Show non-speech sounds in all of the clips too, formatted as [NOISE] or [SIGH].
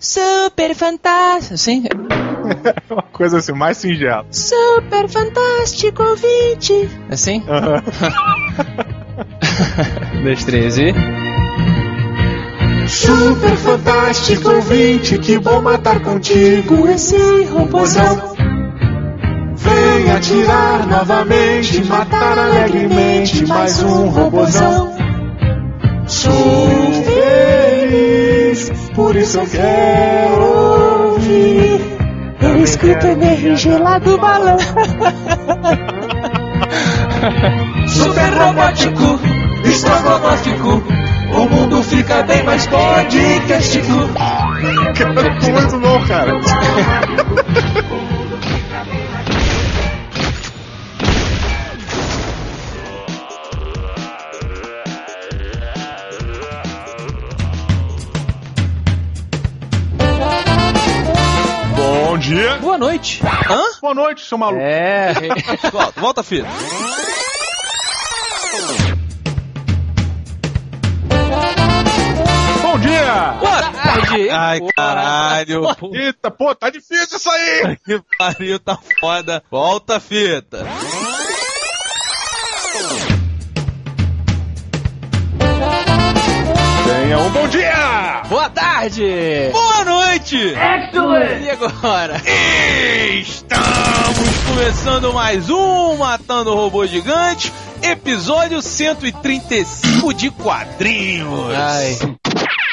super fantástico. Assim, [LAUGHS] Uma coisa assim, mais singela. super fantástico ouvinte. Assim? Aham. [LAUGHS] Dois, três e. Super fantástico ouvinte, que bom matar contigo esse robôzão. Vem atirar novamente, matar alegremente mais um robôzão. Sou por isso eu quero ouvir. Eu escuto energia lá do balão. [LAUGHS] Super robótico, estrogonóstico. O mundo fica bem mais podcastico. Muito não, cara. [LAUGHS] dia. Boa noite. Hã? Boa noite, seu maluco. É. Volta, volta, filho. Bom dia. Boa tarde. Ai, caralho. Eita, pô, tá difícil isso aí. Que pariu, tá foda. Volta, fita. Tenha um bom dia. Boa tarde. Boa noite. E agora? Estamos começando mais um Matando Robô Gigante, episódio 135 de quadrinhos. Ai.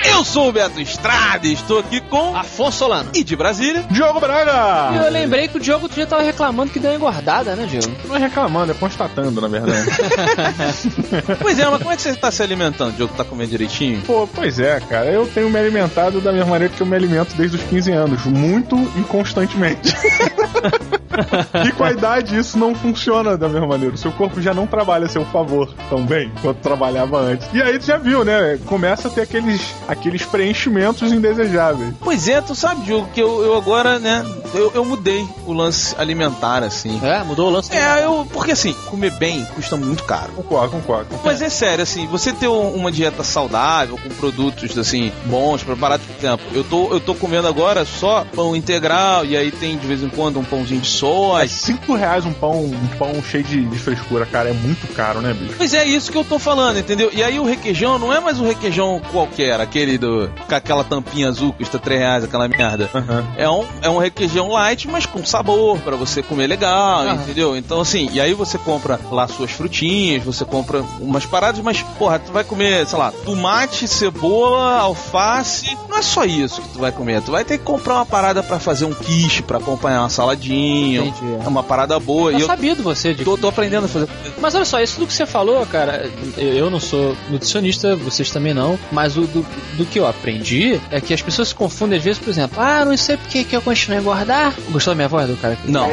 Eu sou o Beto Estrada e estou aqui com Afonso Solano. e de Brasília. Diogo E Braga. eu lembrei que o Diogo dia tava reclamando que deu uma engordada, né, Diogo? Não é reclamando, é constatando, na verdade. [LAUGHS] Pois é, mas como é que você está se alimentando? O Diogo tá comendo direitinho? Pô, pois é, cara. Eu tenho me alimentado da mesma maneira que eu me alimento desde os 15 anos. Muito inconstantemente. [LAUGHS] e com a idade isso não funciona da mesma maneira. O seu corpo já não trabalha a seu favor tão bem quanto trabalhava antes. E aí tu já viu, né? Começa a ter aqueles, aqueles preenchimentos indesejáveis. Pois é, tu sabe, Diogo, que eu, eu agora, né, eu, eu mudei o lance alimentar, assim. É, mudou o lance. É, eu. Porque assim, comer bem custa muito caro. Concordo, concordo. Mas é sério, assim, você ter um- uma dieta saudável, com produtos, assim, bons, preparados por tempo. Eu tô, eu tô comendo agora só pão integral, e aí tem de vez em quando um pãozinho de É soja. 5 reais um pão, um pão cheio de, de frescura, cara. É muito caro, né, bicho? Pois é, isso que eu tô falando, entendeu? E aí o requeijão não é mais um requeijão qualquer, aquele do. com aquela tampinha azul custa 3 reais, aquela merda. Aham. É um, é um requeijão light, mas com sabor, pra você comer legal, Aham. entendeu? Então, assim, e aí você compra lá suas frutinhas, você compra umas paradas, mas, porra, tu vai comer, sei lá, tomate, cebola, alface. Não é só isso que tu vai comer. Tu vai ter que comprar uma parada pra fazer um quiche, pra acompanhar uma saladinha. Entendi. É uma parada boa. Tá e eu sabido você, Diogo. tô, tô aprendendo a fazer. Mas olha só, isso do que você falou, cara, eu, eu não sou nutricionista, vocês também não, mas o do, do que eu aprendi é que as pessoas se confundem às vezes, por exemplo, ah, não sei porque que eu continuo a engordar. Gostou da minha voz do cara? Não.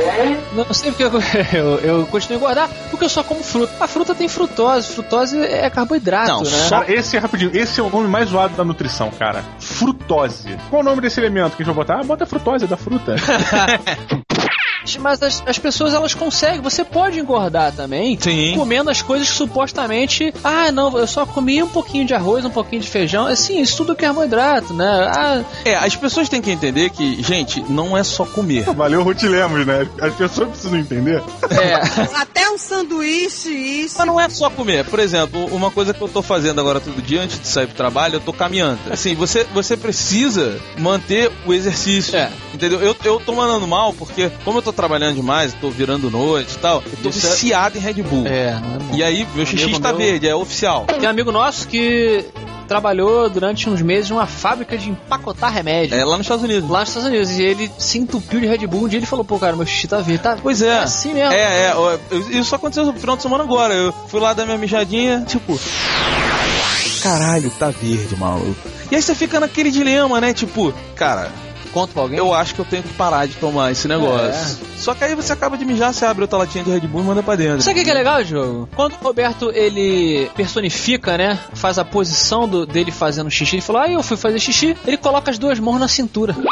Não sei porque eu, [LAUGHS] eu, eu continuo a engordar, porque eu só como fruta. A fruta tem frutose, frutose é carboidrato, Não, né? só- esse é rapidinho, esse é o nome mais zoado da nutrição, cara. Frutose. Qual o nome desse elemento que a gente vai botar? Ah, bota frutose, é da fruta. [LAUGHS] Mas as, as pessoas elas conseguem, você pode engordar também. Sim. Comendo as coisas que supostamente, ah, não, eu só comi um pouquinho de arroz, um pouquinho de feijão. Assim, isso tudo é carboidrato, né? Ah, É, as pessoas têm que entender que, gente, não é só comer. [LAUGHS] Valeu, Ruth Lemos, né? As pessoas precisam entender. é. [LAUGHS] Até um sanduíche, isso. Mas não é só comer. Por exemplo, uma coisa que eu tô fazendo agora todo dia antes de sair pro trabalho, eu tô caminhando. Assim, você, você precisa manter o exercício. É. Entendeu? Eu, eu tô mandando mal porque, como eu tô trabalhando demais, tô virando noite e tal, eu tô Isso é- viciado em Red Bull. É, não é bom. E aí, meu xixi Amigo está meu- verde, é oficial. Tem um amigo nosso que trabalhou durante uns meses numa fábrica de empacotar remédio. É lá nos Estados Unidos. Lá nos Estados Unidos. E ele se entupiu de Red Bull. Um dia ele falou, pô, cara, meu xixi tá verde. Tá, Pois é. é assim mesmo. É, é, isso aconteceu no final de semana agora. Eu fui lá dar minha mijadinha, tipo. Caralho, tá verde, maluco. E aí você fica naquele dilema, né? Tipo, cara, Conta pra alguém. eu acho que eu tenho que parar de tomar esse negócio. Só que aí você acaba de mijar, você abre outra latinha de Red Bull e manda pra dentro. Sabe o que que é legal, jogo? Quando o Roberto ele personifica, né? Faz a posição do- dele fazendo xixi, ele falou: Ah, eu fui fazer xixi. Ele coloca as duas mãos na cintura. [LAUGHS]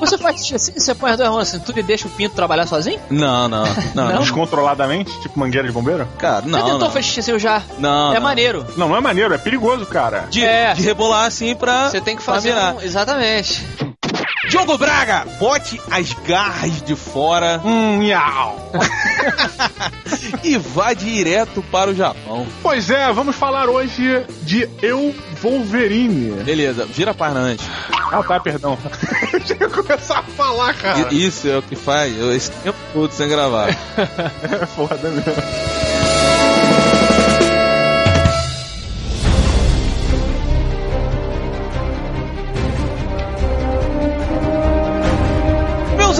Você faz xixi assim, você põe as duas mãos na cintura e deixa o pinto trabalhar sozinho? Não, não, [LAUGHS] não, não. Descontroladamente, tipo mangueira de bombeiro? Cara, Você não, tentou não. fazer xixi assim já? Não, é não. maneiro. Não, não é maneiro, é perigoso, cara. De, É. de rebolar assim pra. Você tem que fazer. um- Exatamente. Diogo Braga, bote as garras de fora Hum, miau. [LAUGHS] e vá direto para o Japão. Pois é, vamos falar hoje de Eu Wolverine. Beleza, vira a página antes. Ah, tá, perdão. [LAUGHS] Eu começar a falar, cara. I- Isso é o que faz eu, esse tempo todo sem gravar. [LAUGHS] É foda mesmo.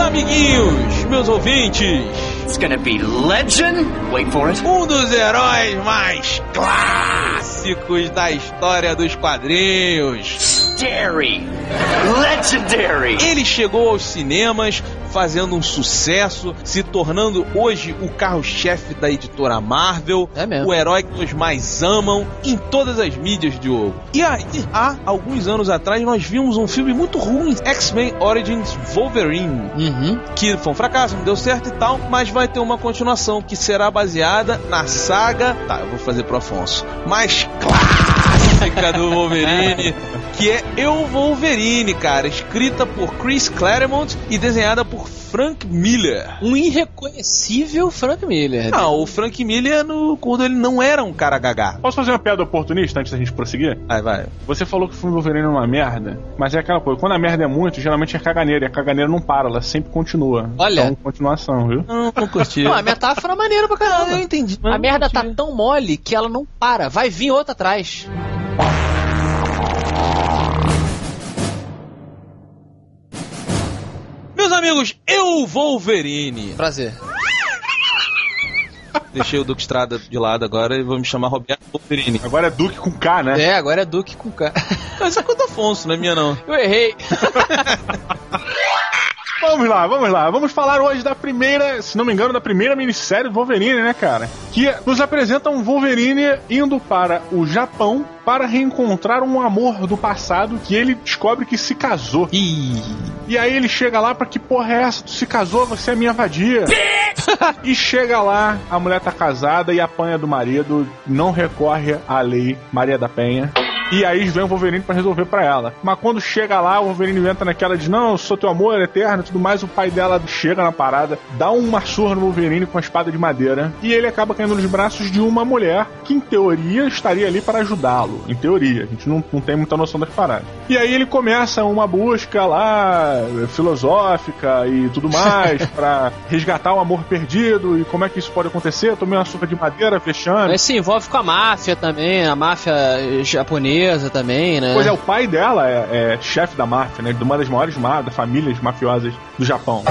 Amiguinhos, meus ouvintes, It's gonna be legend. Wait for it. um dos heróis mais clássicos da história dos quadrinhos. Scary. Legendary. Ele chegou aos cinemas fazendo um sucesso, se tornando hoje o carro-chefe da editora Marvel, É mesmo. o herói que os mais amam em todas as mídias, Diogo. E aí, há alguns anos atrás, nós vimos um filme muito ruim, X-Men Origins Wolverine, Uhum. que foi um fracasso, não deu certo e tal, mas vai ter uma continuação que será baseada na saga. Tá, eu vou fazer pro Afonso. Mais clássica do Wolverine, [LAUGHS] que é Eu Wolverine, cara, escrita por Chris Claremont e desenhada por Frank Miller. Um irreconhecível Frank Miller. Não, o Frank Miller, no, quando ele não era um cara gagá. Posso fazer uma piada oportunista antes da gente prosseguir? Vai, vai. Você falou que o filme Wolverine é uma merda, mas é aquela coisa, quando a merda é muito, geralmente é caganeira, e a caganeira não para, ela sempre continua. Olha. Então, continuação, viu? Não, não curti. Não, a metáfora é maneira pra caramba. eu entendi. mas A merda tá tão mole que ela não para. Vai vir outra atrás. Amigos, eu Wolverine. Prazer. Deixei o Duque Estrada de lado agora e vou me chamar Roberto Wolverine. Agora é Duke com K, né? É, agora é Duque com K. Essa é do Afonso, não é minha não. Eu errei. [LAUGHS] Vamos lá, vamos lá. Vamos falar hoje da primeira, se não me engano, da primeira minissérie do Wolverine, né, cara? Que nos apresenta um Wolverine indo para o Japão para reencontrar um amor do passado que ele descobre que se casou. Ih. E aí ele chega lá pra que porra é essa? Tu se casou, você é minha vadia. [LAUGHS] e chega lá, a mulher tá casada e apanha do marido, não recorre à lei Maria da Penha. E aí vem o Wolverine pra resolver pra ela. Mas quando chega lá, o Wolverine entra naquela de não, eu sou teu amor eterno e tudo mais. O pai dela chega na parada, dá uma surra no Wolverine com a espada de madeira. E ele acaba caindo nos braços de uma mulher que, em teoria, estaria ali para ajudá-lo. Em teoria, a gente não, não tem muita noção das paradas. E aí ele começa uma busca lá, filosófica e tudo mais, [LAUGHS] pra resgatar o amor perdido e como é que isso pode acontecer. Eu tomei uma surra de madeira, fechando. Mas se envolve com a máfia também, a máfia japonesa também, né? Pois é, o pai dela é, é chefe da máfia, né? De uma das maiores ma das famílias mafiosas do Japão.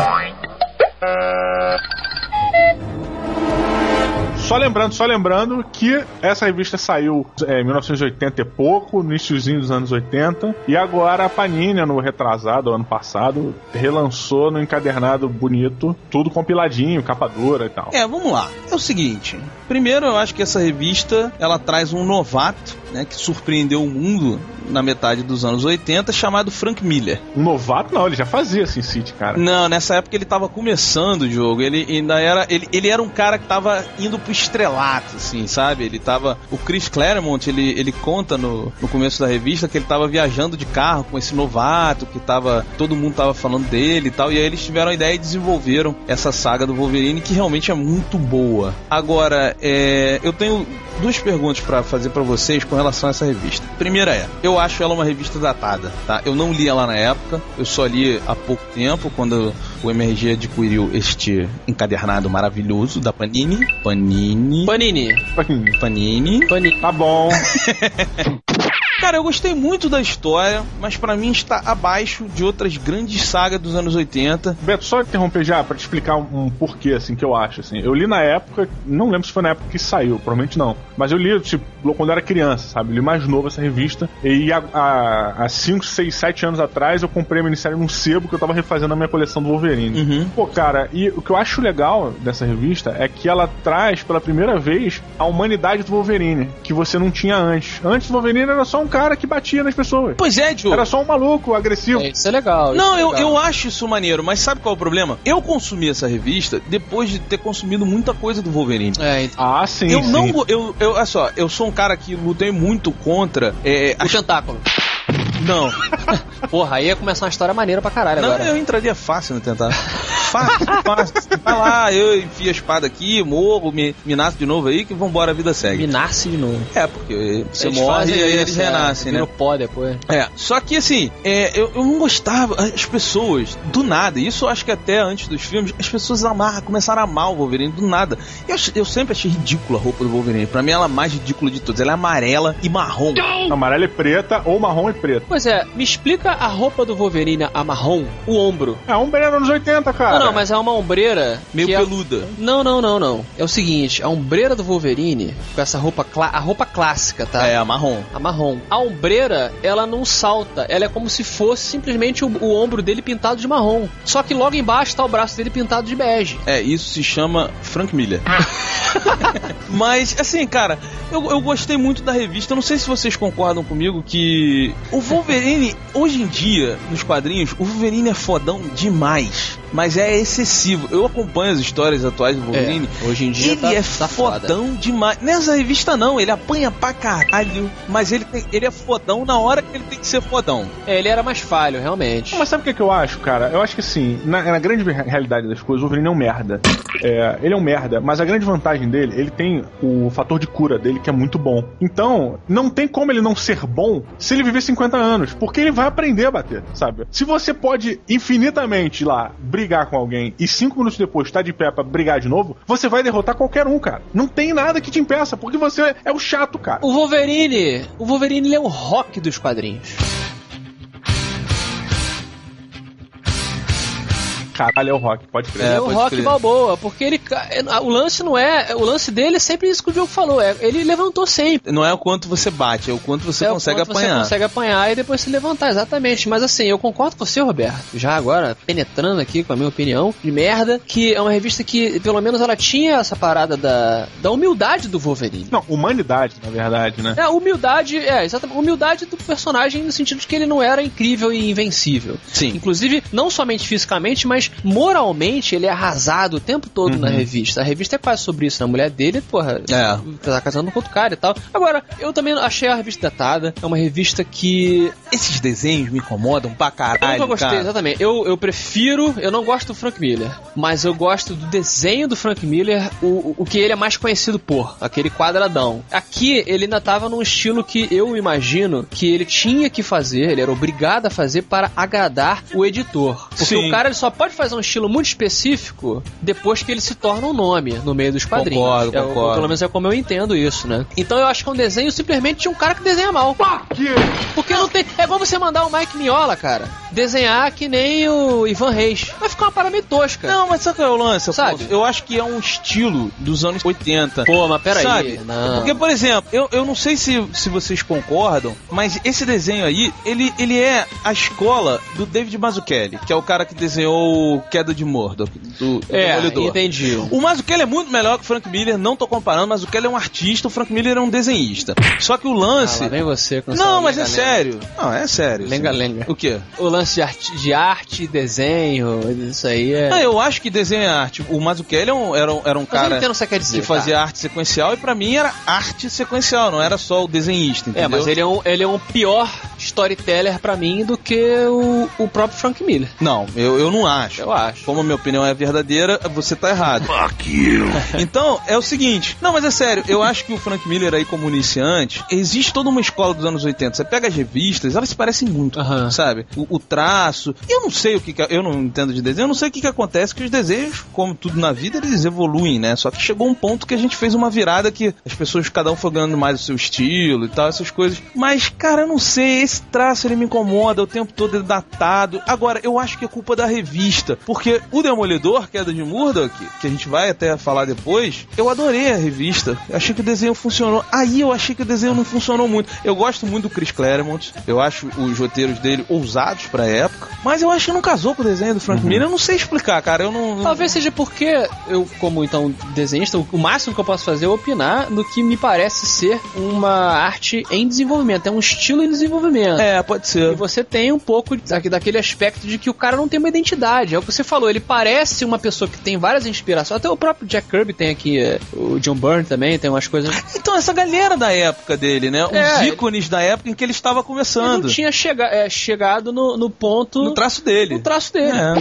Só lembrando, só lembrando que essa revista saiu é, em 1980 e pouco, no iníciozinho dos anos 80, e agora a Panini, no retrasado, ano passado, relançou no encadernado bonito, tudo compiladinho, capa dura e tal. É, vamos lá. É o seguinte. Primeiro, eu acho que essa revista ela traz um novato, né, que surpreendeu o mundo na metade dos anos 80, chamado Frank Miller. Um novato não, ele já fazia Sin City, cara. Não, nessa época ele tava começando o jogo. Ele ainda era. Ele, ele era um cara que tava indo pro estrelato, assim, sabe? Ele tava. O Chris Claremont, ele, ele conta no, no começo da revista que ele tava viajando de carro com esse novato, que tava. Todo mundo tava falando dele e tal. E aí eles tiveram a ideia e desenvolveram essa saga do Wolverine, que realmente é muito boa. Agora, é, eu tenho duas perguntas pra fazer pra vocês com relação a essa revista. Primeira é, eu acho ela uma revista datada, tá? Eu não li ela na época, eu só li há pouco tempo, quando o MRG adquiriu este encadernado maravilhoso da Panini. Panini. Panini. Panini. Panini. Tá bom. [LAUGHS] Cara, eu gostei muito da história, mas pra mim está abaixo de outras grandes sagas dos anos 80. Beto, só interromper já pra te explicar um, um porquê, assim, que eu acho, assim. Eu li na época, não lembro se foi na época que saiu, provavelmente não. Mas eu li, tipo, quando eu era criança, sabe? Eu li mais novo essa revista. E há 5, 6, 7 anos atrás eu comprei a minissérie num sebo que eu tava refazendo a minha coleção do Wolverine. Uhum. Pô, cara, e o que eu acho legal dessa revista é que ela traz pela primeira vez a humanidade do Wolverine, que você não tinha antes. Antes o Wolverine era só um cara que batia nas pessoas. Pois é, Diogo. Era só um maluco, agressivo. É, isso é legal. isso Não, é eu, legal. eu acho isso maneiro, mas sabe qual é o problema? Eu consumi essa revista depois de ter consumido muita coisa do Wolverine. É, então, Ah, sim, eu sim. não. Eu, eu, olha só, eu sou um cara que lutei muito contra. É, o as- tentáculo. Não. [LAUGHS] Porra, aí ia começar uma história maneira pra caralho Não, agora. eu entraria fácil no tentar. [LAUGHS] Fácil, fácil. Vai lá, eu enfio a espada aqui, morro, me, me nasce de novo aí, que vambora, a vida segue. Me nasce de novo. É, porque você Eles morre e aí isso, eles é, renascem, né? vira o pó depois. É, só que assim, é, eu, eu não gostava, as pessoas, do nada, isso eu acho que até antes dos filmes, as pessoas amaram, começaram a amar o Wolverine do nada. Eu, eu sempre achei ridícula a roupa do Wolverine. Pra mim, ela é a mais ridícula de todas. Ela é amarela e marrom. Amarela e preta ou marrom e preto. Pois é, me explica a roupa do Wolverine, a marrom, o ombro. É, um era nos 80, cara. Não, não, mas é uma ombreira Meio é- peluda. Não, não, não, não. É o seguinte, a ombreira do Wolverine, com essa roupa, clá- a roupa clássica, tá? É, a marrom. A marrom. A ombreira, ela não salta. Ela é como se fosse simplesmente o, o ombro dele pintado de marrom. Só que logo embaixo tá o braço dele pintado de bege. É, isso se chama Frank Miller. [LAUGHS] Mas, assim, cara, eu, eu gostei muito da revista. Eu não sei se vocês concordam comigo que o Wolverine, hoje em dia, nos quadrinhos, o Wolverine é fodão demais. Mas é excessivo. Eu acompanho as histórias atuais do Wolverine. É, hoje em dia ele tá- é tá foda. fodão demais. Nessa revista não, ele apanha pra caralho. Mas ele, tem- ele é fodão na hora que ele tem que ser fodão. É, ele era mais falho, realmente. Mas sabe o que, que eu acho, cara? Eu acho que assim, na, na grande re- realidade das coisas, o Wolverine é um merda. É, ele é um merda, mas a grande vantagem dele, ele tem o fator de cura dele que é muito bom. Então, não tem como ele não ser bom se ele viver 50 anos, porque ele vai aprender a bater, sabe? Se você pode infinitamente lá brigar com alguém e cinco minutos depois estar de pé pra brigar de novo, você vai derrotar qualquer um, cara. Não tem nada que te impeça, porque você é o chato, cara. O Wolverine, o Wolverine é o rock dos quadrinhos. Caralho, é o rock, pode crer. Ele é, o rock crer. balboa, porque ele é, o lance não é, o lance dele é sempre isso que o Diogo falou, é, ele levantou sempre. Não é o quanto você bate, é o quanto você É o consegue quanto apanhar. Você consegue apanhar e depois se levantar, exatamente. Mas assim, eu concordo com você, Roberto. Já agora, penetrando aqui com a minha opinião de merda, que é uma revista que, pelo menos, ela tinha essa parada da, da humildade do Wolverine. Não, humanidade, na verdade, né? É, a humildade, é, exatamente. Humildade do personagem no sentido de que ele não era incrível e invencível. Sim. Inclusive, não somente fisicamente, mas moralmente ele é arrasado o tempo todo na revista. A revista é quase sobre isso, né? A mulher dele, porra, É. tá casando com outro cara e tal. Agora, eu também achei a revista datada. É uma revista que. Esses desenhos me incomodam pra caralho. Eu nunca gostei, cara. exatamente. Eu, eu prefiro. Eu não gosto do Frank Miller, mas eu gosto do desenho do Frank Miller, o, o que ele é mais conhecido por, aquele quadradão. Aqui ele ainda tava num estilo que eu imagino que ele tinha que fazer, ele era obrigado a fazer para agradar o editor. Porque Sim. o cara ele só pode fazer um estilo muito específico depois que ele se torna um nome no meio dos quadrinhos. Concordo, É, o- concordo. pelo menos é como eu entendo isso, né? Então eu acho que é um desenho simplesmente de um cara que desenha mal. Porque não tem. É igual você mandar o Mike Miola, cara, desenhar que nem o Ivan Reis. Vai ficar uma parada meio tosca. Não, mas sabe qual é o lance? Sabe? Eu acho que é um estilo dos anos 80. Pô, mas peraí. Sabe? Não. Porque, por exemplo, eu, eu não sei se, se vocês concordam, mas esse desenho aí, ele, ele é a escola do David Mazzucchelli, que é o cara que desenhou Queda de Mordor, do, do É, Demolidor. entendi. O Mazzucchelli é muito melhor que o Frank Miller, não tô comparando, mas o Mazzucchelli é um artista, o Frank Miller é um desenhista. Só que o lance... Ah, vem você com não, mas é lenga-lenga. sério. Não, é sério. Lenga-lenga. O quê? O lance de arte, de arte, desenho, isso aí é. Ah, eu acho que desenho é arte. O Mazzucchelli é um- era um, era um Mas eu cara o que dizer. que fazia tá. arte sequencial e pra mim era arte sequencial, não era só o desenhista, entendeu? É, mas ele é, um, ele é um pior storyteller pra mim do que o, o próprio Frank Miller. Não, eu, eu não acho. Eu acho. Como a minha opinião é verdadeira, você tá errado. Fuck you. [LAUGHS] Então, é o seguinte. Não, mas é sério, eu acho que o Frank Miller aí, como iniciante, existe toda uma escola dos anos 80. Você pega as revistas, elas se parecem muito, sabe? O, o traço. Eu não sei o que, que- Eu não entendo de desenho, eu não sei o que, que acontece, que os desenhos, como tudo na vida, eles evoluem, né? Só que chegou um ponto que a gente fez uma virada que as pessoas, cada um foi ganhando mais o seu estilo e tal, essas coisas. Mas, cara, eu não sei, esse traço ele me incomoda o tempo todo, ele é datado. Agora, eu acho que é culpa da revista, porque o Demolidor, Queda de Murdoch, que a gente vai até falar depois, eu adorei a revista. Eu achei que o desenho funcionou. Aí eu achei que o desenho não funcionou muito. Eu gosto muito do Chris Claremont, eu acho os roteiros dele ousados pra época, mas eu acho que não casou com o desenho do Frank Miller. Eu não sei explicar, cara. Eu não. Talvez seja porque eu, como então desenhista, o máximo que eu posso fazer é opinar no que me parece ser uma arte em desenvolvimento, é um estilo em desenvolvimento. É, pode E ser. você tem um pouco daquele aspecto de que o cara não tem uma identidade. É o que você falou, ele parece uma pessoa que tem várias inspirações. Até o próprio Jack Kirby tem aqui, é, o John Byrne também tem umas coisas. [LAUGHS] Então, essa galera da época dele, né? Os É, ícones da época em que ele estava Ele começando. não tinha chega, é, chegado no, no ponto. No traço dele. no traço dele. É.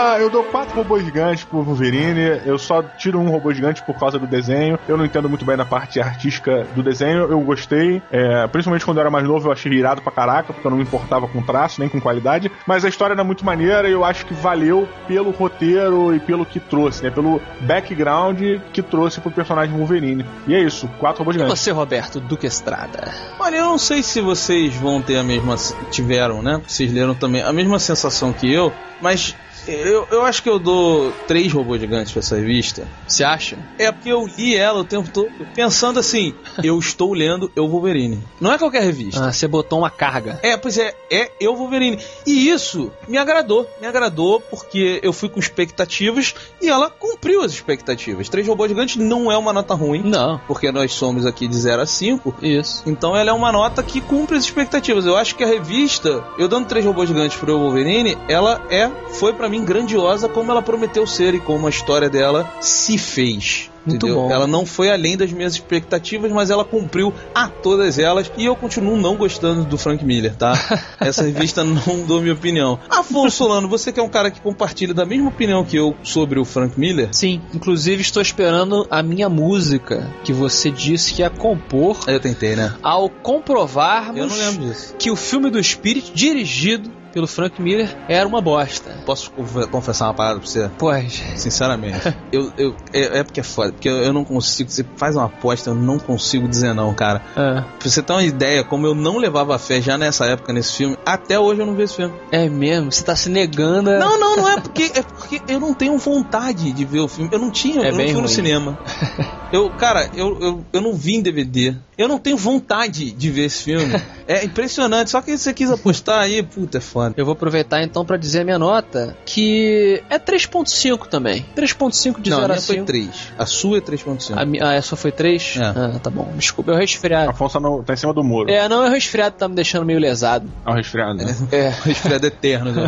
aí, eu dou quatro robôs gigantes pro Wolverine. Eu só tiro um robô gigante por causa do desenho. Eu não entendo muito bem na parte artística do desenho. Eu gostei. é, principalmente quando eu era mais novo, eu achei irado pra caraca, porque eu não me importava com traço, nem com qualidade. Mas a história era muito maneira e eu acho que valeu pelo roteiro e pelo que trouxe, né? Pelo background que trouxe pro personagem Wolverine. E é isso, quatro robôs E gigantes. você, Roberto Duque Estrada? Olha, eu não sei se vocês vão ter a mesma. Tiveram, né? Vocês leram também a mesma sensação que eu, mas eu, eu acho que eu dou três robôs gigantes pra essa revista. Você acha? É porque eu li ela o tempo todo pensando assim: [LAUGHS] eu estou lendo Eu Wolverine. Não é qualquer revista. Ah, você botou uma carga. É, pois é, é Eu Wolverine. E isso me agradou. Me agradou porque eu fui com expectativas e ela cumpriu as expectativas. Três robôs gigantes não é uma nota ruim. Não. Porque nós somos aqui de 0 a 5. Isso. Então ela é uma nota que cumpre as expectativas. Eu acho que a revista, eu dando três robôs gigantes pro Wolverine, ela é, foi pra mim grandiosa como ela prometeu ser e como a história dela se fez. Muito entendeu? bom. Ela não foi além das minhas expectativas, mas ela cumpriu a todas elas e eu continuo não gostando do Frank Miller, tá? [LAUGHS] Essa revista não dou minha opinião. Afonso Solano, você que é um cara que compartilha da mesma opinião que eu sobre o Frank Miller, Sim, inclusive estou esperando a minha música que você disse que ia compor eu tentei, né? ao comprovarmos que o filme do Spirit, dirigido pelo Frank Miller, era uma bosta. Posso conf- confessar uma parada pra você? Pois. Sinceramente. [LAUGHS] eu, eu, é, é porque é foda. Porque eu, eu não consigo. Você faz uma aposta, eu não consigo dizer não, cara. É, Pra você ter uma ideia, como eu não levava fé já nessa época nesse filme, até hoje eu não vi esse filme. é mesmo, você tá se negando. a- Não, não, não é porque. É porque eu não tenho vontade de ver o filme. Eu não tinha, É eu não fui no ruim. cinema. [LAUGHS] Eu, cara, eu, eu, eu não vi em DVD. Eu não tenho vontade de ver esse filme. [LAUGHS] É impressionante. Só que você quis apostar aí, puta, é foda. Eu vou aproveitar então pra dizer a minha nota, que é 3.5 também. 3.5 de não, a 0 a minha foi 5. 3. A sua é 3.5. A mi- Ah, a sua foi 3? É. Ah, tá bom. Desculpa, eu resfriado. Afonso não, tá em cima do muro. É, não, eu resfriado tá me deixando meio lesado. É um resfriado, né? É. [LAUGHS] Resfriado eterno, né?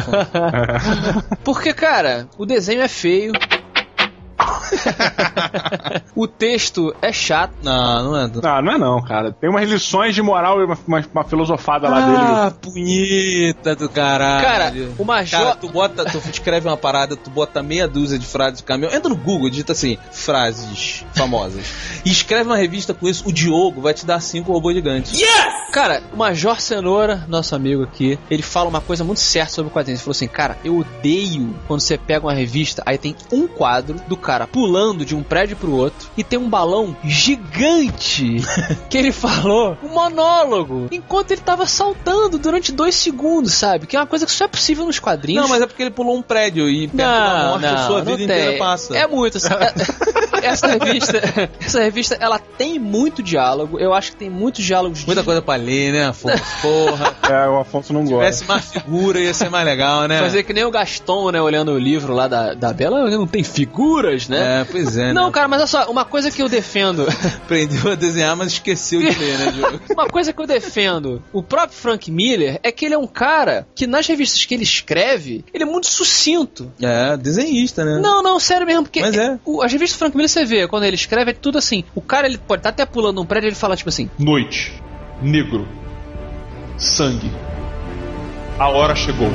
[LAUGHS] Porque, cara, o desenho é feio. [LAUGHS] o texto é chato. Não, não é. Ah, não é não, cara. Tem umas lições de moral e uma, uma- uma filosofada lá dele. Ah, punheta do caralho. Cara, o Major. Cara, tu bota, tu escreve uma parada, tu bota meia dúzia de frases de caminhão. Entra no Google, digita assim, frases famosas. e escreve uma revista com isso, o Diogo vai te dar cinco robôs gigantes. Cara, o Major Cenoura, nosso amigo aqui, ele fala uma coisa muito certa sobre o quadrinho. Ele falou assim: Cara, eu odeio quando você pega uma revista, aí tem um quadro do cara pulando de um prédio pro outro e tem um balão gigante [LAUGHS] que ele falou, um monólogo, enquanto ele tava saltando durante dois segundos, sabe? Que é uma coisa que só é possível nos quadrinhos. Não, mas é porque ele pulou um prédio e perto da morte a sua vida não inteira tem. passa. É muito. assim, é- [LAUGHS] essa revista, essa revista, ela tem muito diálogo. Eu acho que tem muitos diálogos. Muita de- coisa pra ler, né, Afonso? Porra. [LAUGHS] É, o Afonso não Se gosta. tivesse mais figura, ia ser mais legal, né? Fazer que nem o Gaston, né, olhando o livro lá da, da Bela, não tem né? É, pois é. Não, né? cara, mas olha só, uma coisa que eu defendo. [LAUGHS] Aprendeu a desenhar, mas esqueceu de ler, né, Diogo? [LAUGHS] Uma coisa que eu defendo, o próprio Frank Miller, é que ele é um cara que nas revistas que ele escreve, ele é muito sucinto. É, desenhista, né? Não, não, sério mesmo, porque Mas é. o, as revistas do Frank Miller você vê, quando ele escreve, é tudo assim. O cara, ele pode estar até pulando um prédio, ele fala tipo assim: Noite, negro, sangue. A hora chegou.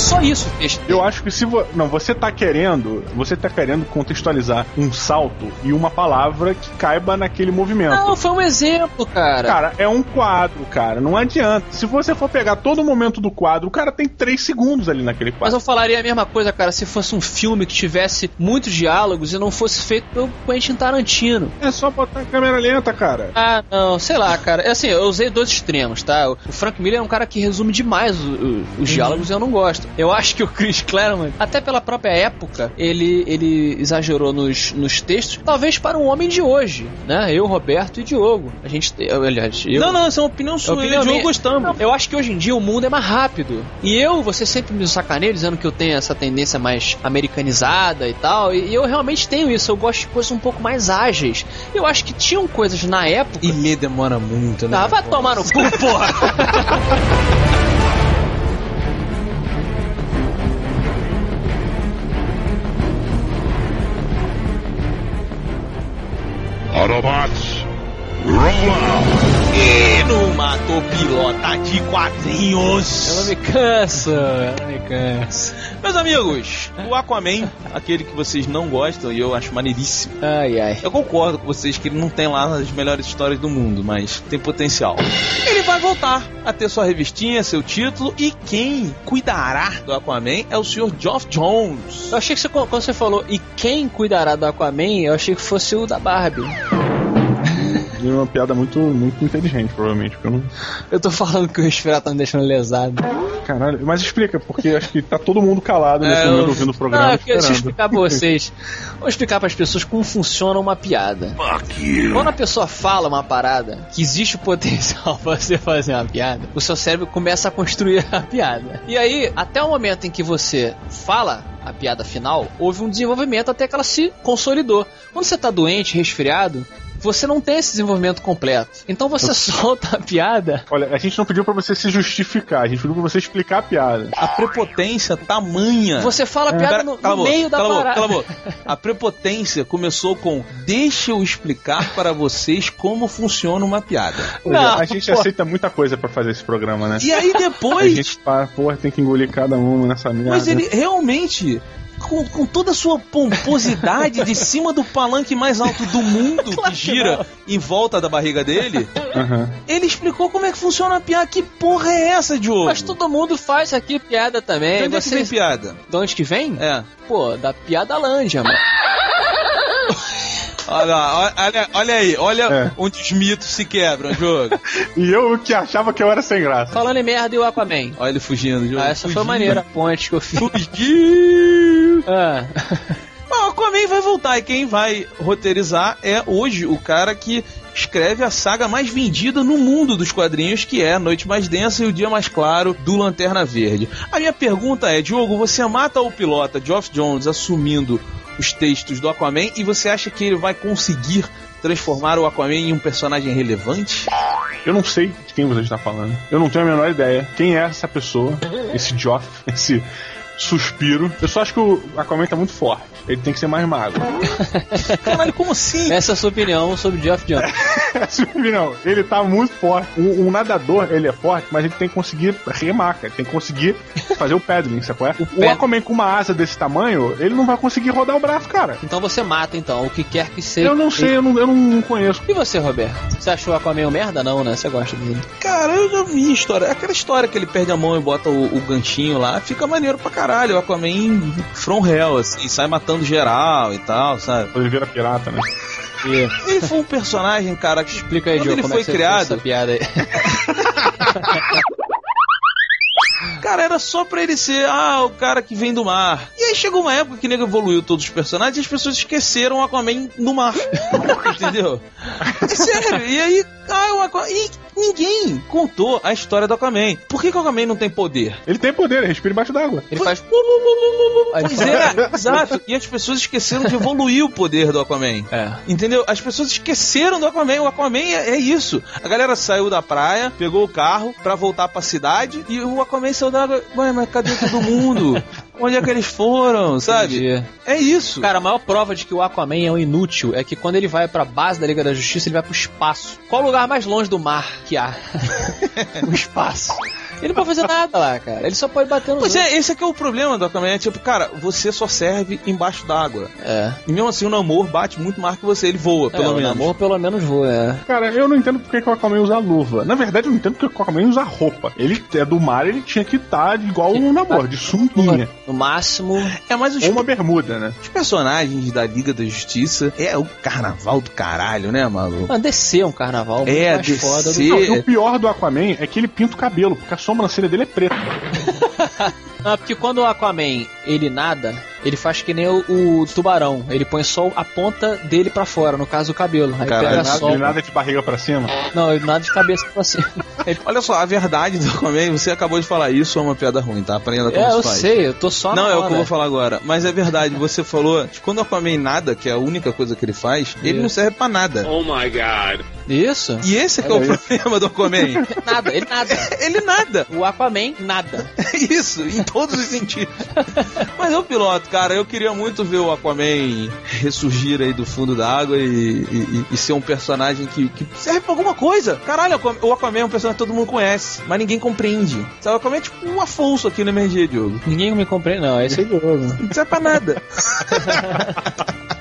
Só isso o texto. Eu acho que se vo... não, você tá querendo, você tá querendo contextualizar um salto e uma palavra que caiba naquele movimento. Não, foi um exemplo, cara. Cara, é um quadro, cara. Não adianta. Se você for pegar todo o momento do quadro, o cara tem três segundos ali naquele Mas quadro. eu falaria a mesma coisa, cara, se fosse um filme que tivesse muitos diálogos e não fosse feito pelo Quentin Tarantino. É só botar a câmera lenta, cara. Ah, não, sei lá, cara. É assim, eu usei dois extremos, tá? O Frank Miller é um cara que resume demais os diálogos e eu não gosto. Eu acho que o Chris Claremont, até pela própria época, ele, ele exagerou nos, nos textos, talvez para um homem de hoje, né? Eu, Roberto e Diogo. A gente, eu, aliás, eu, Não, não, essa é uma opinião sua. opinião eu e o Diogo gostamos. Eu acho que hoje em dia o mundo é mais rápido. E eu, você sempre me sacaneia dizendo que eu tenho essa tendência mais americanizada e tal. E eu realmente tenho isso. Eu gosto de coisas um pouco mais ágeis. Eu acho que tinham coisas na época. E ler demora muito, né? Ah, vai tomar no cu, porra! [LAUGHS] Autobots, roll out! E numa topilota de quadrinhos. Eu não me canso, eu não me canso. Meus amigos, o Aquaman, aquele que vocês não gostam e eu acho maneiríssimo. Ai, ai. Eu concordo com vocês que ele não tem lá as melhores histórias do mundo, mas tem potencial. Ele vai voltar a ter sua revistinha, seu título, e quem cuidará do Aquaman é o Sr. Geoff Jones. Eu achei que você, quando você falou e quem cuidará do Aquaman, eu achei que fosse o da Barbie. E uma piada muito, muito inteligente, provavelmente. Porque eu não. Eu tô falando que o resfriado tá me deixando lesado. Caralho, mas explica, porque acho que tá todo mundo calado nesse É, momento eu- ouvindo o programa. Não, deixa eu esperando. explicar pra vocês. Vou explicar pras pessoas como funciona uma piada. Quando a pessoa fala uma parada que existe o potencial [LAUGHS] pra você fazer uma piada, o seu cérebro começa a construir a piada. E aí, até o momento em que você fala a piada final, houve um desenvolvimento até que ela se consolidou. Quando você tá doente, resfriado, você não tem esse desenvolvimento completo. Então você [LAUGHS] solta a piada. Olha, a gente não pediu pra você se justificar, a gente pediu pra você explicar a piada. A prepotência tamanha. Você fala a piada Pera, no, cala a no boca, meio da cala a boca, parada. cala a boca. A prepotência começou com deixa eu explicar para vocês como funciona uma piada. É, Não, a gente pô. aceita muita coisa pra fazer esse programa, né? E aí [LAUGHS] A depois, gente, pá, porra, tem que engolir cada uma nessa merda. mas ele realmente com, com toda a sua pomposidade de cima do palanque mais alto do mundo [LAUGHS] Claro que que gira não. em volta da barriga dele, Aham. ele explicou como é que funciona a piada. Que porra é essa, Diogo? Mas todo mundo faz aqui piada também. De onde é que vem piada? De onde que vem? É. Pô, da piada lândia, mano. [LAUGHS] Olha, lá, olha, olha aí, olha É. onde os mitos se quebram, jogo. [LAUGHS] E eu que achava que eu era sem graça. Falando em merda e o Aquaman. Olha ele fugindo, jogo. Ah, essa foi Fugindo. maneira a ponte que eu fiz. Fugiu! [LAUGHS] Ah. Mas o Aquaman vai voltar e quem vai roteirizar é hoje o cara que escreve a saga mais vendida no mundo dos quadrinhos, que é A Noite Mais Densa e o Dia Mais Claro do Lanterna Verde. A minha pergunta é, Diogo, você mata o pilota Geoff Jones assumindo os textos do Aquaman e você acha que ele vai conseguir transformar o Aquaman em um personagem relevante? Eu não sei de quem você está falando. Eu não tenho a menor ideia. Quem é essa pessoa? Esse Joff, [LAUGHS] esse suspiro. Eu só acho que o Aquaman tá muito forte. Ele tem que ser mais magro. [LAUGHS] Caralho, como assim? Essa é a sua opinião sobre Geoff Jones. [LAUGHS] não, ele tá muito forte. Um, um nadador, ele é forte, mas ele tem que conseguir remar, cara. Ele tem que conseguir fazer o paddling, sacou? É? [LAUGHS] O, o pad- Aquaman com uma asa desse tamanho, ele não vai conseguir rodar o braço, cara. Então você mata, então, o que quer que seja. Eu não sei, eu não, eu não conheço. E você, Roberto? Você achou o Aquaman um merda? Não, né? Você gosta dele. Cara, eu já vi a história. Aquela história que ele perde a mão e bota o, o ganchinho lá, fica maneiro pra caralho. O Aquaman from hell, assim, sai matando geral e tal, sabe? Ele vira pirata, né? Ele foi um personagem, cara, que Explica aí, quando Diogo, ele como foi é que criado, essa piada aí. [LAUGHS] cara, era só pra ele ser, ah, o cara que vem do mar. E aí chegou uma época que nego evoluiu todos os personagens e as pessoas esqueceram o Aquaman no mar. [LAUGHS] Entendeu? É [LAUGHS] sério. E aí, ah, o Aquaman. E ninguém contou a história do Aquaman. Por que, que o Aquaman não tem poder? Ele tem poder, ele respira embaixo d'água. Ele faz. Pois é, exato. E as pessoas esqueceram de evoluir o poder do Aquaman. É. Entendeu? As pessoas esqueceram do Aquaman. O Aquaman é, é isso. A galera saiu da praia, pegou o carro pra voltar pra cidade e o Aquaman saiu da água. Ué, mas cadê todo mundo? [LAUGHS] Onde é que eles foram, sabe? Entendi. É isso. Cara, a maior prova de que o Aquaman é um inútil é que quando ele vai pra base da Liga da Justiça, ele vai pro espaço. Qual o lugar mais longe do mar que há? [LAUGHS] o espaço. Ele não pode fazer nada lá, cara. Ele só pode bater no Pois é, esse aqui é o problema do Aquaman. É tipo, cara, você só serve embaixo d'água. É. E mesmo assim o Namor bate muito mais que você. Ele voa, pelo é, menos. O namoro pelo menos voa, é. Cara, eu não entendo porque que o Aquaman usa luva. Na verdade, eu não entendo porque que o Aquaman usa roupa. Ele é do mar, ele tinha que estar igual um namoro, de sunguinha. No máximo. É mais os Ou uma bermuda, né? Os personagens da Liga da Justiça é o carnaval do caralho, né, maluco? Mano, DC é um carnaval muito É, mais DC. foda do Não, e o pior do Aquaman é que ele pinta o cabelo, porque a sobrancelha dele é preta. Não, [LAUGHS] porque quando o Aquaman ele nada, ele faz que nem o, o tubarão. Ele põe só a ponta dele pra fora, no caso o cabelo. Aí Caralho, pega Nada, sol. ele nada de barriga pra cima. Não, ele nada de cabeça pra cima. Ele- [LAUGHS] Olha só, a verdade do Aquaman, você acabou de falar isso, é uma piada ruim, tá? Aprenda como É, se eu faz. sei, eu tô só Não, na é o que eu vou falar agora. Mas é verdade, você falou que quando o Aquaman nada, que é a única coisa que ele faz, ele não serve pra nada. Oh my god. Isso? E esse é que é o problema do Aquaman. [LAUGHS] Nada, ele nada. [LAUGHS] ele nada. O Aquaman, nada. É isso, em todos os sentidos. Mas eu piloto, cara, eu queria muito ver o Aquaman ressurgir aí do fundo da água e, e- e ser um personagem que, que serve pra alguma coisa. Caralho, o Aquaman- é um personagem que todo mundo conhece, mas ninguém compreende. Sabe, o Aquaman é tipo um Afonso aqui no MRG, Diogo. Ninguém me compreende, não. Esse é Diogo. Não serve pra nada. [LAUGHS]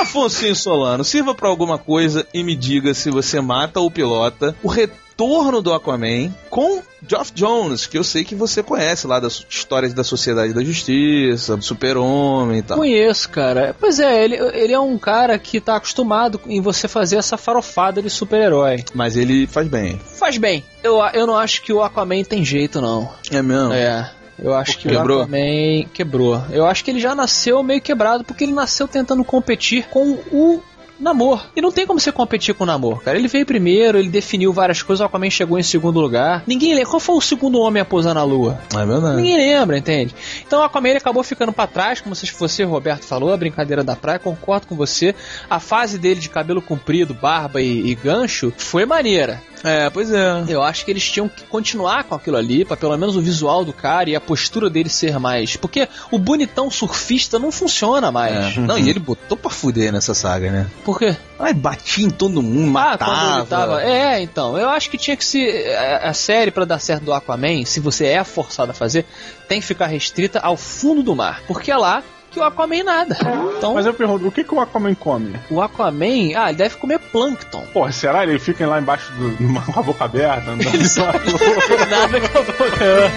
Afonso Solano, sirva pra alguma coisa e me diga se você mata ou pilota o retorno do Aquaman com Geoff Jones, que eu sei que você conhece lá das histórias da Sociedade da Justiça, do Super-Homem e tal. Conheço, cara. Pois é, ele, ele é um cara que tá acostumado em você fazer essa farofada de super-herói. Mas ele faz bem. Faz bem. Eu, eu não acho que o Aquaman tem jeito, não. É mesmo? É. Eu acho que Quebrou? o Aquaman quebrou. Eu acho que ele já nasceu meio quebrado, porque ele nasceu tentando competir com o Namor. E não tem como você competir com o Namor, cara. Ele veio primeiro, ele definiu várias coisas, o Aquaman chegou em segundo lugar. Ninguém lembra. Qual foi o segundo homem a pousar na Lua? É verdade. Ninguém lembra, entende? Então o Aquaman ele acabou ficando pra trás, como se você, Roberto, falou, a brincadeira da praia, concordo com você. A fase dele de cabelo comprido, barba e, e gancho foi maneira. É, pois é. Eu acho que eles tinham que continuar com aquilo ali, pra pelo menos o visual do cara e a postura dele ser mais. Porque o bonitão surfista não funciona mais. É. Não, e ele botou pra fuder nessa saga, né? Por quê? Ai, batia em todo mundo, Ah, matava. quando ele tava. É, então. Eu acho que tinha que se. A, a série, pra dar certo do Aquaman, se você é forçado a fazer, tem que ficar restrita ao fundo do mar. Porque é lá que o Aquaman nada. Então, Mas eu pergunto, o que, que o Aquaman come? o Aquaman, ah, ele deve comer plâncton. Porra, será ele fica lá embaixo do, [LAUGHS] com a boca aberta? andando [LAUGHS] Ele sabe. [LAUGHS] nada com a boca.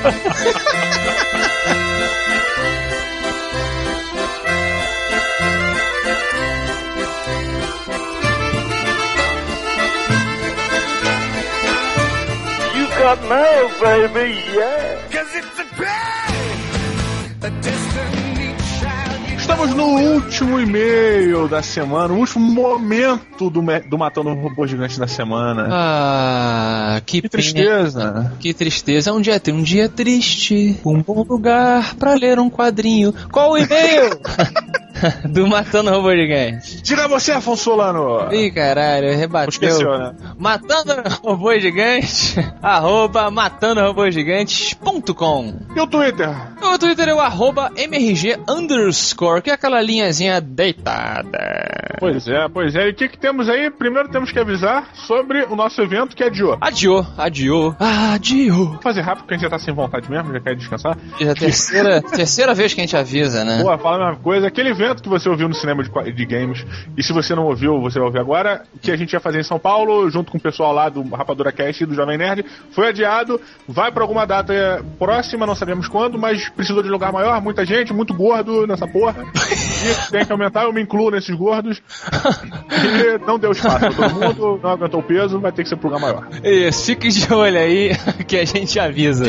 You got mail, baby, yeah. Estamos no último e-mail da semana, o último momento do, do Matando o Robô Gigante da semana. Ah, que, que tristeza. Que tristeza. Um dia tem um dia triste, um bom lugar pra ler um quadrinho. Qual o e-mail? [LAUGHS] [LAUGHS] Do Matando Robô Gigante. Diga você, Afonso Solano. Ih, caralho, rebateu. Esqueceu, né? Matando Robô Gigante, [LAUGHS] arroba matandorobogigantes.com. E o Twitter? O Twitter é o arroba MRG underscore, que é aquela linhazinha deitada. Pois é, pois é. E o que, que temos aí? Primeiro temos que avisar sobre o nosso evento que adiou. Adiou, adiou, adiou. Vou fazer rápido porque a gente já tá sem vontade mesmo, já quer descansar. Já é a terceira, [LAUGHS] terceira vez que a gente avisa, né? Boa, fala a mesma coisa. Aquele evento que você ouviu no cinema de, de games, e se você não ouviu, você vai ouvir agora, que a gente ia fazer em São Paulo, junto com o pessoal lá do Rapadura Cast e do Jovem Nerd, foi adiado, vai pra alguma data próxima, não sabemos quando, mas precisou de lugar maior, muita gente, muito gordo nessa porra. E tem que aumentar, eu me incluo nesses gordos. E não deu espaço pra todo mundo, não aguentou o peso, vai ter que ser pro lugar maior. Isso, fique de olho aí [LAUGHS] que a gente avisa.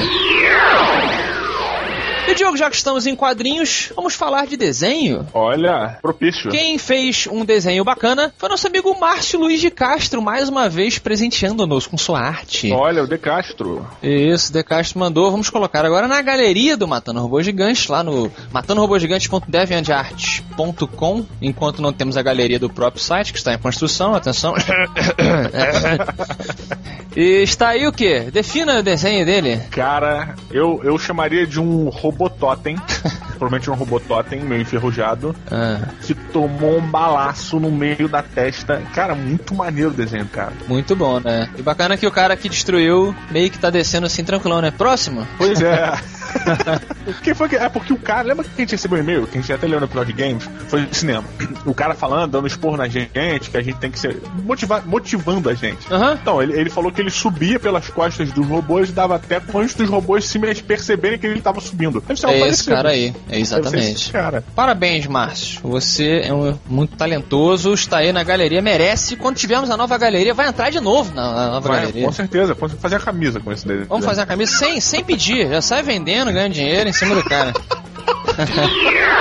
E Diogo, já que estamos em quadrinhos, vamos falar de desenho. Olha, propício. Quem fez um desenho bacana foi nosso amigo Márcio Luiz de Castro, mais uma vez presenteando-nos com sua arte. Olha, o De Castro. Isso, De Castro mandou. Vamos colocar agora na galeria do Matando Robô Gigante, lá no matandorobogigante.deviantart.com, enquanto não temos a galeria do próprio site, que está em construção. Atenção. [LAUGHS] [LAUGHS] e está aí o que? Defina o desenho dele. Cara, eu, eu chamaria de um robototem. [LAUGHS] provavelmente um robototem meio enferrujado. Ah, Que tomou um balaço no meio da testa. Cara, muito maneiro o desenho, cara. muito bom, né? E bacana que o cara que destruiu meio que tá descendo assim tranquilão, né? Próximo. Pois é. [LAUGHS] [LAUGHS] Quem foi que. É porque o cara. Lembra que a gente recebeu um e-mail? Que a gente até leu no episódio de games? Foi de cinema. O cara falando, dando esporro na gente, que a gente tem que ser. Motiva, motivando a gente. Aham. Então, ele, ele falou que ele subia pelas costas dos robôs e dava até antes dos robôs se perceberem que ele tava subindo. Deve ser algo É esse cara aí, é exatamente. cara. Parabéns, Márcio. Você é um, muito talentoso, está aí na galeria, merece. Quando tivermos a nova galeria, vai entrar de novo na, na nova Vai, galeria. com certeza. Vamos fazer a camisa com esse dele. Vamos fazer a camisa sem, sem pedir, já sai vendendo, ganha dinheiro em cima do cara. [LAUGHS]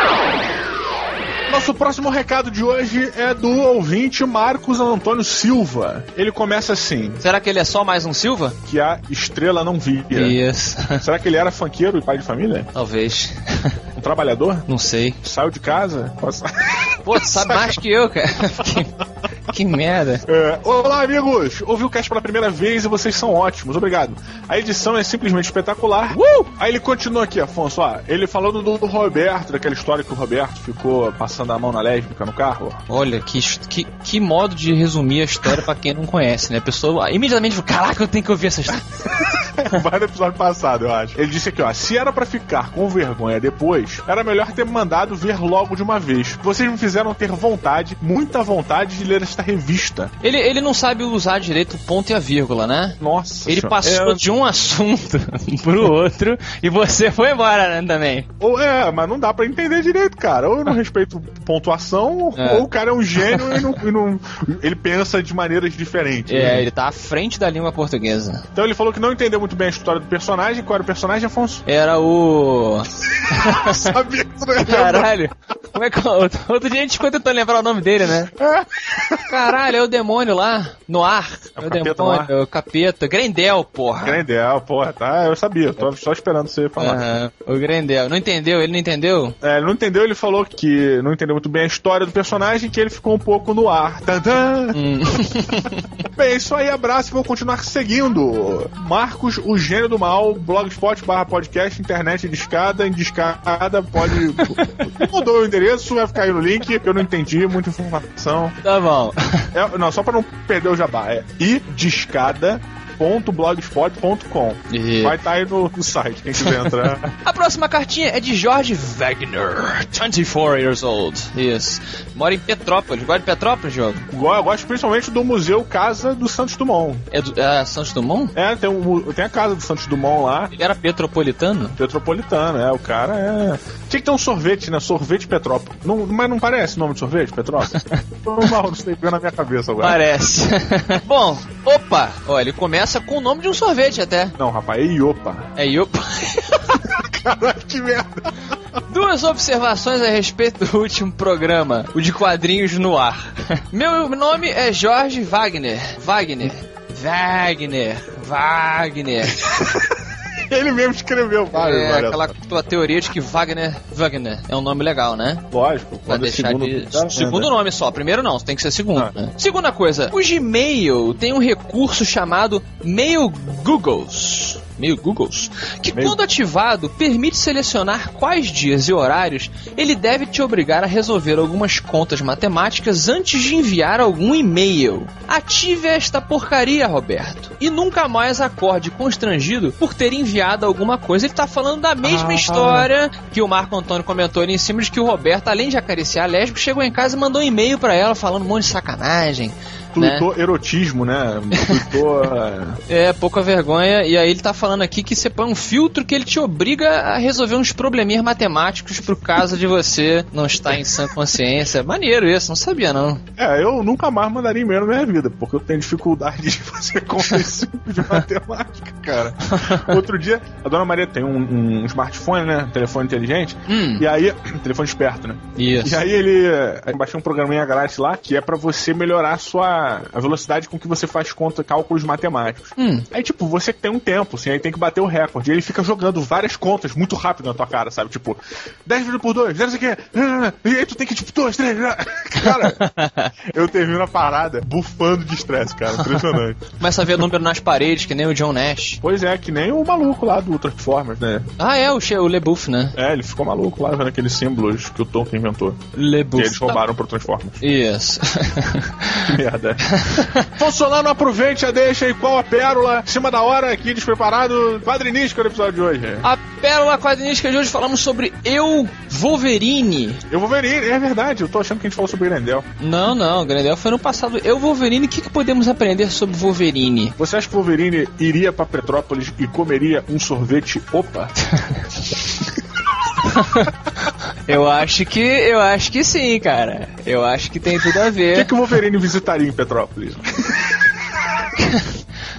Nosso próximo recado de hoje é do ouvinte Marcos Antônio Silva. Ele começa assim: Será que ele é só mais um Silva? que a estrela não via. Isso. [LAUGHS] Será que ele era funkeiro e pai de família? Talvez. Um trabalhador? Não sei. Saiu de casa? Pô, tu sabe mais que eu, cara. [LAUGHS] [LAUGHS] que, merda. É, olá, amigos! Ouvi o cast pela primeira vez e vocês são ótimos, obrigado. A edição é simplesmente espetacular. Uh! Aí ele continua aqui, Afonso, ó, ele falando do Roberto, daquela história que o Roberto ficou passando a mão na lésbica no carro. Olha, que, que, que modo de resumir a história pra quem não conhece, né? A pessoa imediatamente fala, caraca, eu tenho que ouvir essa história. [LAUGHS] Vai no episódio passado, eu acho. Ele disse aqui, ó, se era pra ficar com vergonha depois, era melhor ter mandado ver logo de uma vez. Vocês me fizeram ter vontade, muita vontade de ler esta revista. Ele, ele não sabe usar direito o ponto e a vírgula, né? Nossa Ele senhora. passou É, de um assunto [LAUGHS] pro outro e você foi embora, né, também. Ou é, mas não dá pra entender direito, cara. Ou eu não [LAUGHS] respeito pontuação, É. ou o cara é um gênio e não, e não- ele pensa de maneiras diferentes. É, né? ele tá à frente da língua portuguesa. Então ele falou que não entendeu muito bem a história do personagem. Qual era o personagem, Afonso? Era o. [LAUGHS] Sabia que tu não. Caralho! Como é que. Outro outro dia a gente ficou tentando lembrar o nome dele, né? Caralho, é o demônio lá, no ar. É o É o demônio, é o capeta. Grendel, porra. Grendel, porra, tá? Eu sabia, tô só esperando você falar. Aham, o Grendel. Não entendeu? Ele não entendeu? É, ele não entendeu, ele falou que não entendeu muito bem a história do personagem, que ele ficou um pouco no ar. Tadã! Hum. [LAUGHS] Bem, é isso aí, abraço e vou continuar seguindo. Marcos, o gênio do mal, blogspot barra podcast, internet de escada, em discada, pode. [LAUGHS] Mudou o endereço, vai ficar aí no link, que eu não entendi, muita informação. Tá bom. É, não, só pra não perder o jabá, é idiscada.blogspot.com. E- Vai estar aí no, no site, quem quiser entrar. [LAUGHS] A próxima cartinha é de Jorge Wagner, 24 years old. Isso. Mora em Petrópolis. Gosta de Petrópolis, jogo? Go- Eu gosto principalmente do Museu Casa do Santos Dumont. É, do, é Santos Dumont? É, tem, um tem a casa do Santos Dumont lá, Ele era petropolitano? Petropolitano, é, o cara é. Tinha que ter um sorvete, né? Sorvete Petrópolis. Não, mas não parece o nome de sorvete, Petrópolis? [LAUGHS] Tô mal, não sei, na minha cabeça agora. Parece. [LAUGHS] Bom, opa! Olha, ele começa com o nome de um sorvete até. Não, rapaz, é Iopa. É opa. [LAUGHS] Caralho, que merda. Duas observações a respeito do último programa, o de quadrinhos no ar. Meu nome é Jorge Wagner. Wagner. Wagner. Wagner. [LAUGHS] Ele mesmo escreveu vários, É olha aquela tua teoria de que Wagner. Wagner é um nome legal, né? Lógico, quando é deixar segundo. de. tá, segundo né? nome só. Primeiro não, tem que ser segundo. Ah. né? Segunda coisa, o Gmail tem um recurso chamado Mail Googles. Mail Googles, que Mail- quando ativado permite selecionar quais dias e horários ele deve te obrigar a resolver algumas contas matemáticas antes de enviar algum e-mail. Ative esta porcaria, Roberto, e nunca mais acorde constrangido por ter enviado alguma coisa. Ele tá falando da mesma Ah. história que o Marco Antônio comentou ali em cima de que o Roberto, além de acariciar a lésbica, chegou em casa e mandou um e-mail pra ela falando um monte de sacanagem. Né? Tuitou erotismo, né? Tuitou. [LAUGHS] é, É, pouca vergonha. E aí ele tá falando aqui que você põe um filtro que ele te obriga a resolver uns probleminhas matemáticos pro caso de você não estar em sã consciência. Maneiro isso, não sabia não. É, eu nunca mais mandaria e-mail na minha vida, porque eu tenho dificuldade [LAUGHS] de fazer contas simples de matemática, cara. [LAUGHS] Outro dia, a dona Maria tem um, um smartphone, né? Telefone inteligente. Hum, E aí, [CLEARS THROAT] telefone esperto, né? isso. E aí ele. Eu baixei um programinha grátis lá que é pra você melhorar a sua. A velocidade com que você faz conta, cálculos matemáticos. Hum, Aí, tipo, você tem um tempo, assim, aí tem que bater o recorde. E ele fica jogando várias contas muito rápido na tua cara, sabe? Tipo, 10 dividido por 2, 0 isso aqui. E aí tu tem que, tipo, 2, 3. [LAUGHS] Cara, eu termino a parada bufando de estresse, cara. Impressionante. [LAUGHS] começa a ver número nas paredes, que nem o John Nash. pois é, que nem o maluco lá do Transformers, né? Ah, é, o, o LeBouf, né? É, ele ficou maluco lá vendo aqueles símbolos que o Tolkien inventou. Que LeBouf. eles roubaram pro Transformers. Isso. [LAUGHS] Que merda. [LAUGHS] Funcionando, aproveite a deixa e qual a pérola? Em cima da hora aqui, despreparado. Leonardo quadrinístico no episódio de hoje. A pérola quadrinística de hoje falamos sobre Eu Wolverine. Eu Wolverine, é verdade, eu tô achando que a gente falou sobre Grendel. Não, não, Grendel foi no passado. Eu Wolverine, o que, que podemos aprender sobre Wolverine? Você acha que Wolverine iria pra Petrópolis e comeria um sorvete Opa? [LAUGHS] Eu acho que eu acho que sim, cara. Eu acho que tem tudo a O que, ver. que o Wolverine visitaria em Petrópolis?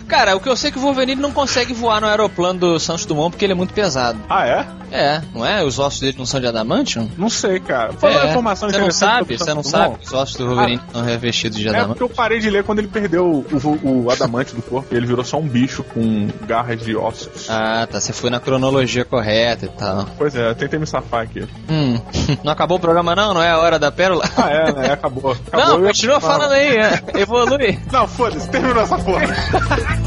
Cara, o que eu sei é que o Wolverine não consegue voar no aeroplano do Santos Dumont porque ele é muito pesado. Ah, é? É, não é? Os ossos dele não são de adamantium? Não sei, cara. Foi uma É. informação Você não sabe? Você não sabe que os ossos do Wolverine estão revestidos de É adamantium? porque eu parei de ler quando ele perdeu o, o, o adamante do corpo e ele virou só um bicho com garras de ossos. Ah, tá. Você foi na cronologia correta e tal. Pois é, eu tentei me safar aqui. Hum. [LAUGHS] Não acabou o programa não? Não é a hora da pérola? Ah, é, né? Acabou. [LAUGHS] Acabou. Não, continua falando aí. é. Evolui. Não, foda-se, terminou essa porra. [LAUGHS]